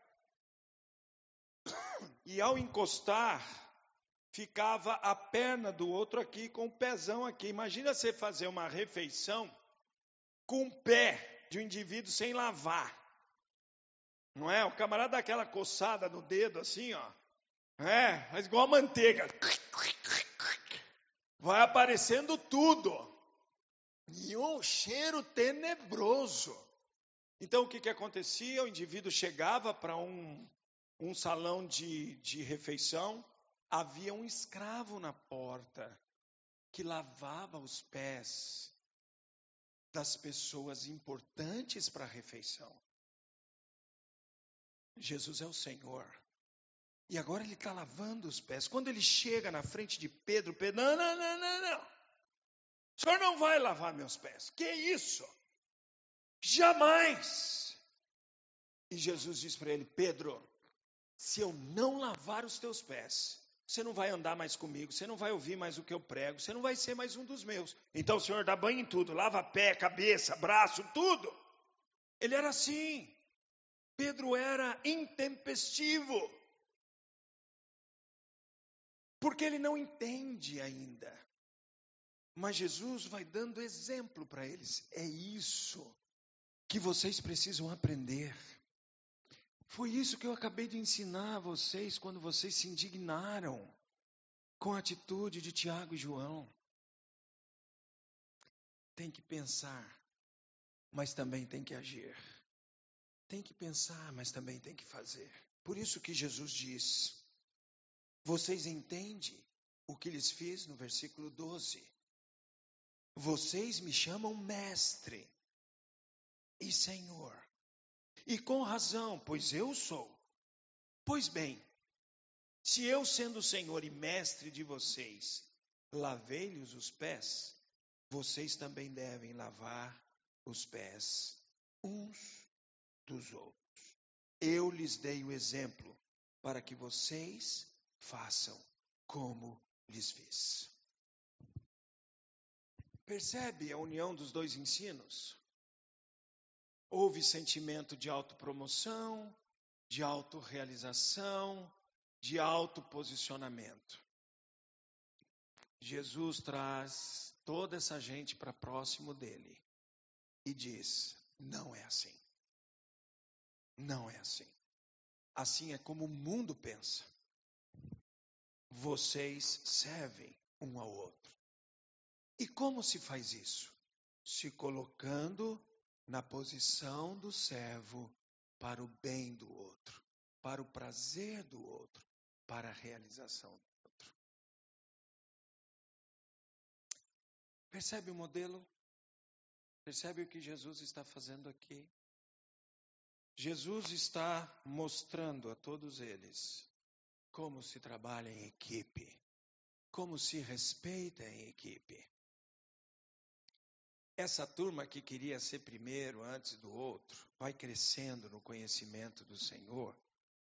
E ao encostar, ficava a perna do outro aqui com o pezão aqui. Imagina você fazer uma refeição com o pé de um indivíduo sem lavar. Não é? O camarada dá aquela coçada no dedo assim, ó. É, mas igual a manteiga. Vai aparecendo tudo. E um cheiro tenebroso. Então o que, que acontecia? O indivíduo chegava para um, um salão de, de refeição, havia um escravo na porta que lavava os pés das pessoas importantes para a refeição. Jesus é o Senhor. E agora ele está lavando os pés. Quando ele chega na frente de Pedro, Pedro, não, não, não, não, não. O senhor não vai lavar meus pés. Que isso? Jamais. E Jesus diz para ele: Pedro, se eu não lavar os teus pés, você não vai andar mais comigo, você não vai ouvir mais o que eu prego, você não vai ser mais um dos meus. Então o Senhor dá banho em tudo, lava pé, cabeça, braço, tudo. Ele era assim. Pedro era intempestivo. Porque ele não entende ainda. Mas Jesus vai dando exemplo para eles. É isso que vocês precisam aprender. Foi isso que eu acabei de ensinar a vocês quando vocês se indignaram com a atitude de Tiago e João. Tem que pensar, mas também tem que agir. Tem que pensar, mas também tem que fazer. Por isso que Jesus diz: Vocês entendem o que lhes fiz no versículo 12? Vocês me chamam mestre e senhor. E com razão, pois eu sou. Pois bem, se eu, sendo Senhor e mestre de vocês, lavei-lhes os pés, vocês também devem lavar os pés uns dos outros. Eu lhes dei o exemplo para que vocês façam como lhes fiz. Percebe a união dos dois ensinos? Houve sentimento de autopromoção, de autorrealização, de autoposicionamento. Jesus traz toda essa gente para próximo dele e diz: não é assim. Não é assim. Assim é como o mundo pensa. Vocês servem um ao outro. E como se faz isso? Se colocando na posição do servo para o bem do outro, para o prazer do outro, para a realização do outro. Percebe o modelo? Percebe o que Jesus está fazendo aqui? Jesus está mostrando a todos eles como se trabalha em equipe, como se respeita em equipe. Essa turma que queria ser primeiro antes do outro, vai crescendo no conhecimento do Senhor,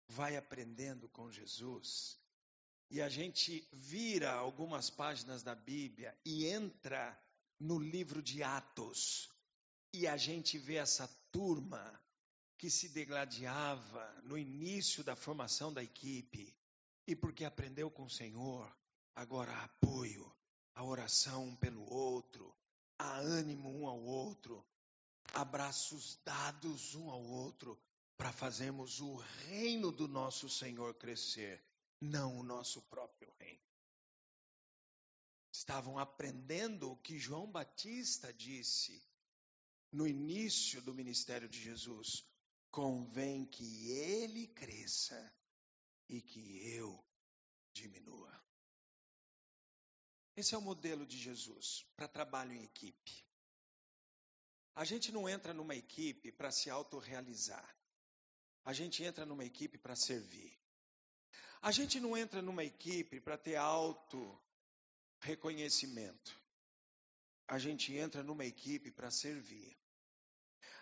vai aprendendo com Jesus. E a gente vira algumas páginas da Bíblia e entra no livro de Atos. E a gente vê essa turma que se degladiava no início da formação da equipe. E porque aprendeu com o Senhor, agora apoio, a oração um pelo outro, há ânimo um ao outro, abraços dados um ao outro, para fazermos o reino do nosso Senhor crescer, não o nosso próprio reino. Estavam aprendendo o que João Batista disse no início do ministério de Jesus: convém que ele cresça e que eu diminua. Esse é o modelo de Jesus para trabalho em equipe. A gente não entra numa equipe para se autorrealizar. A gente entra numa equipe para servir. A gente não entra numa equipe para ter auto reconhecimento. A gente entra numa equipe para servir.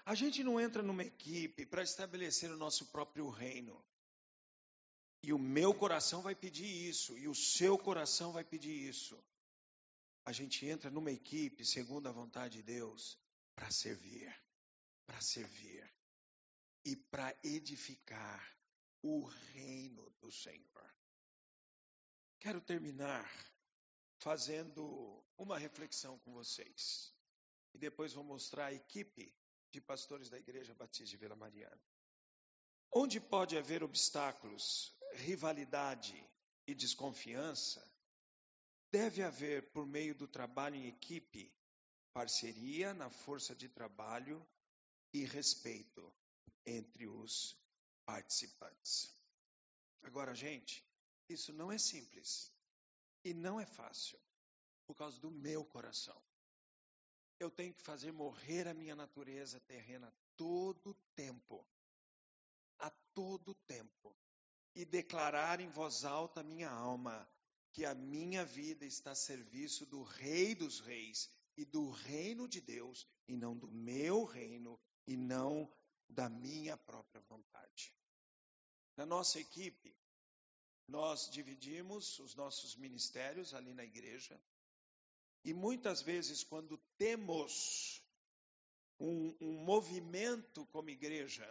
A gente não entra numa equipe para estabelecer o nosso próprio reino. E o meu coração vai pedir isso, e o seu coração vai pedir isso a gente entra numa equipe segundo a vontade de Deus para servir, para servir e para edificar o reino do Senhor. Quero terminar fazendo uma reflexão com vocês. E depois vou mostrar a equipe de pastores da Igreja Batista de Vila Mariana. Onde pode haver obstáculos, rivalidade, e desconfiança, deve haver, por meio do trabalho em equipe, parceria na força de trabalho e respeito entre os participantes. Agora, gente, isso não é simples e não é fácil por causa do meu coração. Eu tenho que fazer morrer a minha natureza terrena todo tempo, a todo tempo, e declarar em voz alta a minha alma que a minha vida está a serviço do Rei dos Reis e do reino de Deus, e não do meu reino, e não da minha própria vontade. Na nossa equipe, nós dividimos os nossos ministérios ali na igreja, e muitas vezes, quando temos um, um movimento como igreja,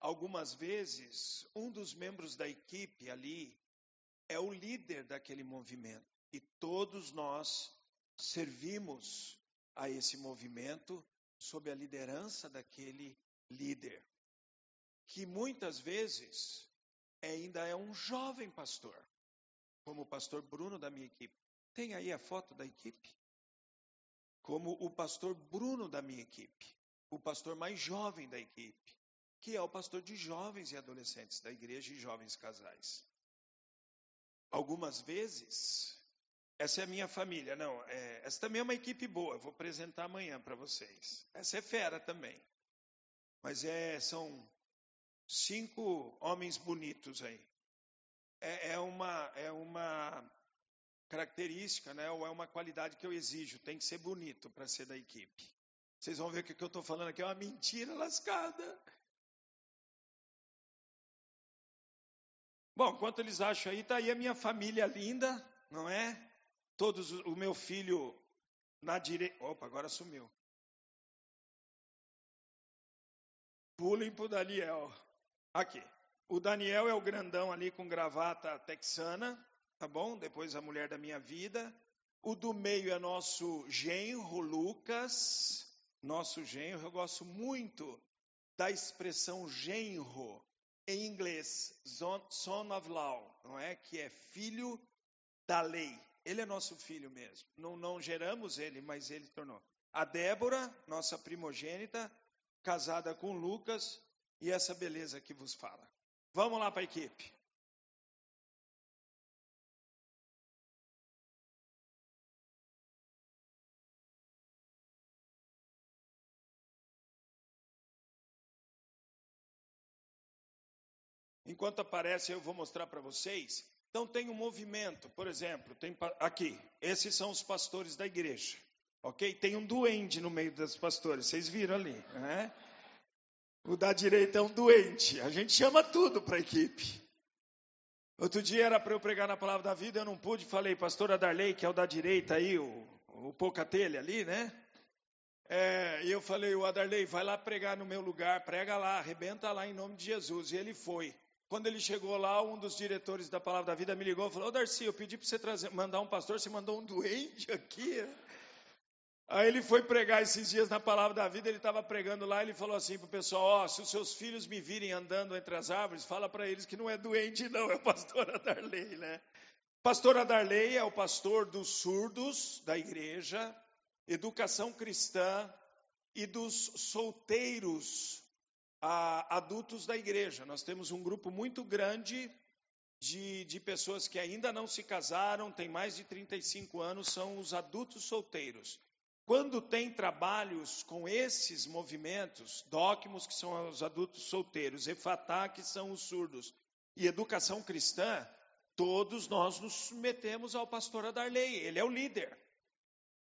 algumas vezes um dos membros da equipe ali é o líder daquele movimento. E todos nós servimos a esse movimento sob a liderança daquele líder, que muitas vezes ainda é um jovem pastor, como o pastor Bruno da minha equipe. Tem aí a foto da equipe? Como o pastor Bruno da minha equipe, o pastor mais jovem da equipe, que é o pastor de jovens e adolescentes da igreja e jovens casais. Algumas vezes, essa é a minha família. Não, é, essa também é uma equipe boa. Vou apresentar amanhã para vocês. Essa é fera também. Mas é, são cinco homens bonitos aí. É, é, uma, é uma característica, né, ou é uma qualidade que eu exijo. Tem que ser bonito para ser da equipe. Vocês vão ver que o que eu estou falando aqui é uma mentira lascada. Bom, enquanto eles acham aí, está aí a minha família linda, não é? Todos, o meu filho na direita. Opa, agora sumiu. Pulem para o Daniel. Aqui. O Daniel é o grandão ali com gravata texana, tá bom? Depois a mulher da minha vida. O do meio é nosso genro, Lucas. Nosso genro. Eu gosto muito da expressão genro em inglês, son of law, não é? Que é filho da lei. Ele é nosso filho mesmo. Não, não geramos ele, mas ele tornou. A Débora, nossa primogênita, casada com Lucas, e essa beleza que vos fala. Vamos lá para a equipe. Enquanto aparece, eu vou mostrar para vocês. Então tem um movimento, por exemplo, tem aqui, esses são os pastores da igreja, ok? Tem um duende no meio dos pastores, vocês viram ali, né? O da direita é um doente, a gente chama tudo para a equipe. Outro dia era para eu pregar na palavra da vida, eu não pude, falei, pastora Darley, que é o da direita aí, o, o Pocatelha ali, né? É, e eu falei, o Adarley, vai lá pregar no meu lugar, prega lá, arrebenta lá em nome de Jesus. E ele foi. Quando ele chegou lá, um dos diretores da Palavra da Vida me ligou e falou: Ô Darcy, eu pedi para você trazer, mandar um pastor, você mandou um doente aqui. Aí ele foi pregar esses dias na Palavra da Vida, ele estava pregando lá, ele falou assim para o pessoal: Ó, oh, se os seus filhos me virem andando entre as árvores, fala para eles que não é doente, não, é o pastor Adarley, né? Pastor Adarley é o pastor dos surdos da igreja, educação cristã e dos solteiros a adultos da igreja. Nós temos um grupo muito grande de, de pessoas que ainda não se casaram, têm mais de 35 anos, são os adultos solteiros. Quando tem trabalhos com esses movimentos, DOCMOS, que são os adultos solteiros, EFATá, que são os surdos, e educação cristã, todos nós nos submetemos ao pastor Adarley, ele é o líder.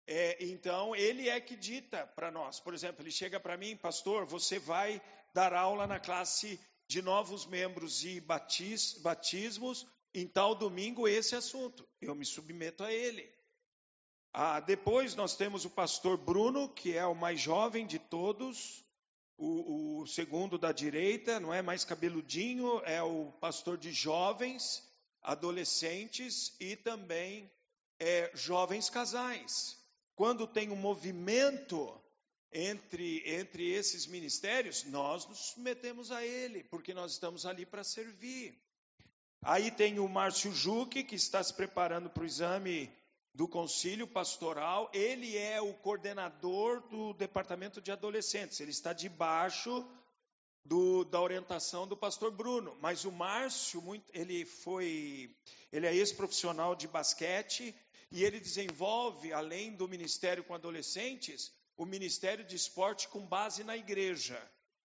É, então, ele é que dita para nós. Por exemplo, ele chega para mim, pastor, você vai dar aula na classe de novos membros e batis, batismos em tal domingo esse assunto. Eu me submeto a ele. Ah, depois nós temos o pastor Bruno, que é o mais jovem de todos, o, o, segundo da direita, não é mais cabeludinho, é o pastor de jovens, adolescentes e também é, jovens casais. Quando tem um movimento entre, entre esses ministérios, nós nos submetemos a ele, porque nós estamos ali para servir. Aí tem o Márcio Juque, que está se preparando para o exame do concílio pastoral. Ele é o coordenador do departamento de adolescentes. Ele está debaixo do, da orientação do pastor Bruno. Mas o Márcio, muito, ele foi, ele é ex-profissional de basquete e ele desenvolve, além do ministério com adolescentes, o ministério de esporte com base na igreja.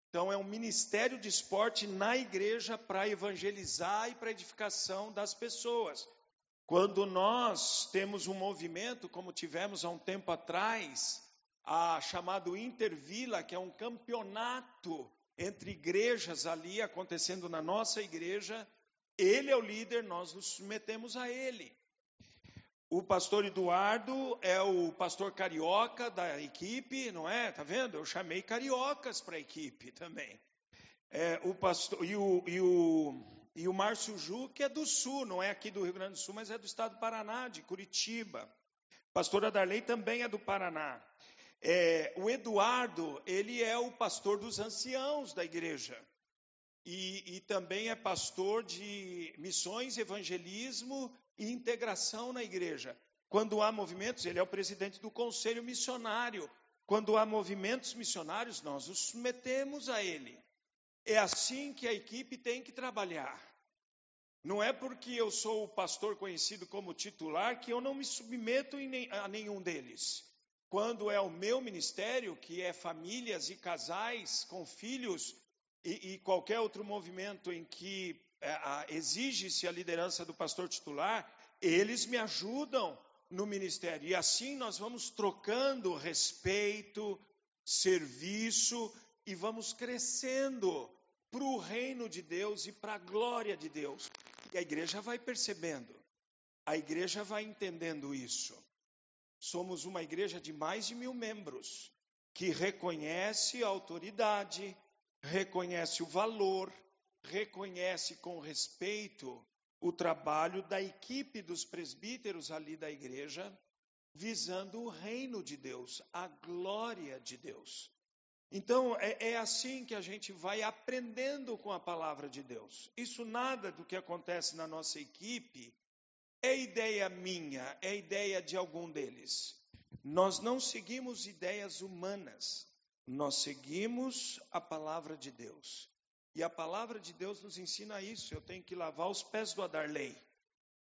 Então, é um ministério de esporte na igreja para evangelizar e para edificação das pessoas. Quando nós temos um movimento, como tivemos há um tempo atrás, a chamado Intervila, que é um campeonato entre igrejas ali acontecendo na nossa igreja, ele é o líder, nós nos submetemos a ele. O pastor Eduardo é o pastor carioca da equipe, não é? Tá vendo? Eu chamei cariocas para a equipe também. É, o pastor e o, e o, e o Márcio Ju, que é do Sul, não é aqui do Rio Grande do Sul, mas é do estado do Paraná, de Curitiba. Pastora Darley também é do Paraná. É, o Eduardo, ele é o pastor dos anciãos da igreja. E, e também é pastor de missões, evangelismo e integração na igreja. Quando há movimentos, ele é o presidente do conselho missionário. Quando há movimentos missionários, nós nos submetemos a ele. É assim que a equipe tem que trabalhar. Não é porque eu sou o pastor conhecido como titular que eu não me submeto a nenhum deles. Quando é o meu ministério, que é famílias e casais com filhos, e, e qualquer outro movimento em que exige-se a liderança do pastor titular, eles me ajudam no ministério. E assim nós vamos trocando respeito, serviço e vamos crescendo para o reino de Deus e para a glória de Deus. E a igreja vai percebendo, a igreja vai entendendo isso. Somos uma igreja de mais de mil membros que reconhece a autoridade, reconhece o valor, reconhece com respeito o trabalho da equipe dos presbíteros ali da igreja, visando o reino de Deus, a glória de Deus. Então, é, é, assim que a gente vai aprendendo com a palavra de Deus. Isso nada do que acontece na nossa equipe é ideia minha, é ideia de algum deles. Nós não seguimos ideias humanas, nós seguimos a palavra de Deus. E a palavra de Deus nos ensina isso. Eu tenho que lavar os pés do Adarley.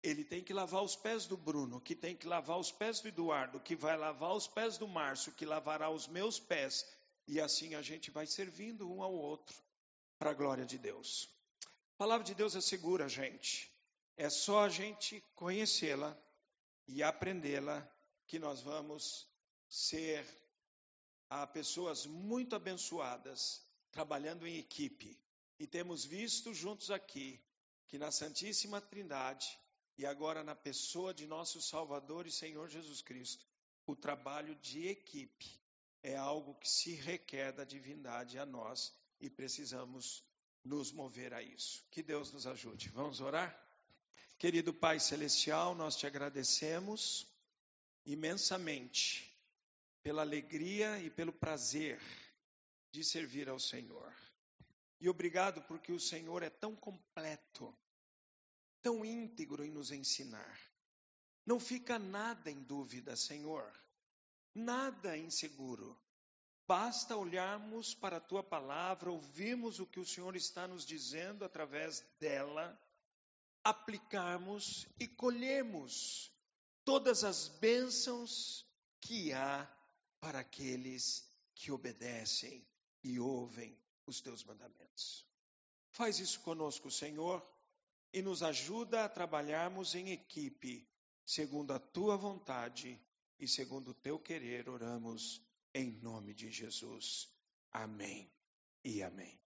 Ele tem que lavar os pés do Bruno, que tem que lavar os pés do Eduardo, que vai lavar os pés do Márcio, que lavará os meus pés. E assim a gente vai servindo um ao outro para a glória de Deus. A palavra de Deus assegura a gente. É só a gente conhecê-la e aprendê-la que nós vamos ser a pessoas muito abençoadas trabalhando em equipe e temos visto juntos aqui que na Santíssima Trindade e agora na pessoa de nosso Salvador e Senhor Jesus Cristo, o trabalho de equipe é algo que se requer da divindade a nós e precisamos nos mover a isso. Que Deus nos ajude. Vamos orar? Querido Pai Celestial, nós te agradecemos imensamente pela alegria e pelo prazer de servir ao Senhor. E obrigado porque o Senhor é tão completo, tão íntegro em nos ensinar. Não fica nada em dúvida, Senhor, nada inseguro. Basta olharmos para a tua palavra, ouvirmos o que o Senhor está nos dizendo através dela, aplicarmos e colhermos todas as bênçãos que há para aqueles que obedecem e ouvem os teus mandamentos. Faz isso conosco, Senhor, e nos ajuda a trabalharmos em equipe, segundo a tua vontade e segundo o teu querer, oramos em nome de Jesus. Amém e amém.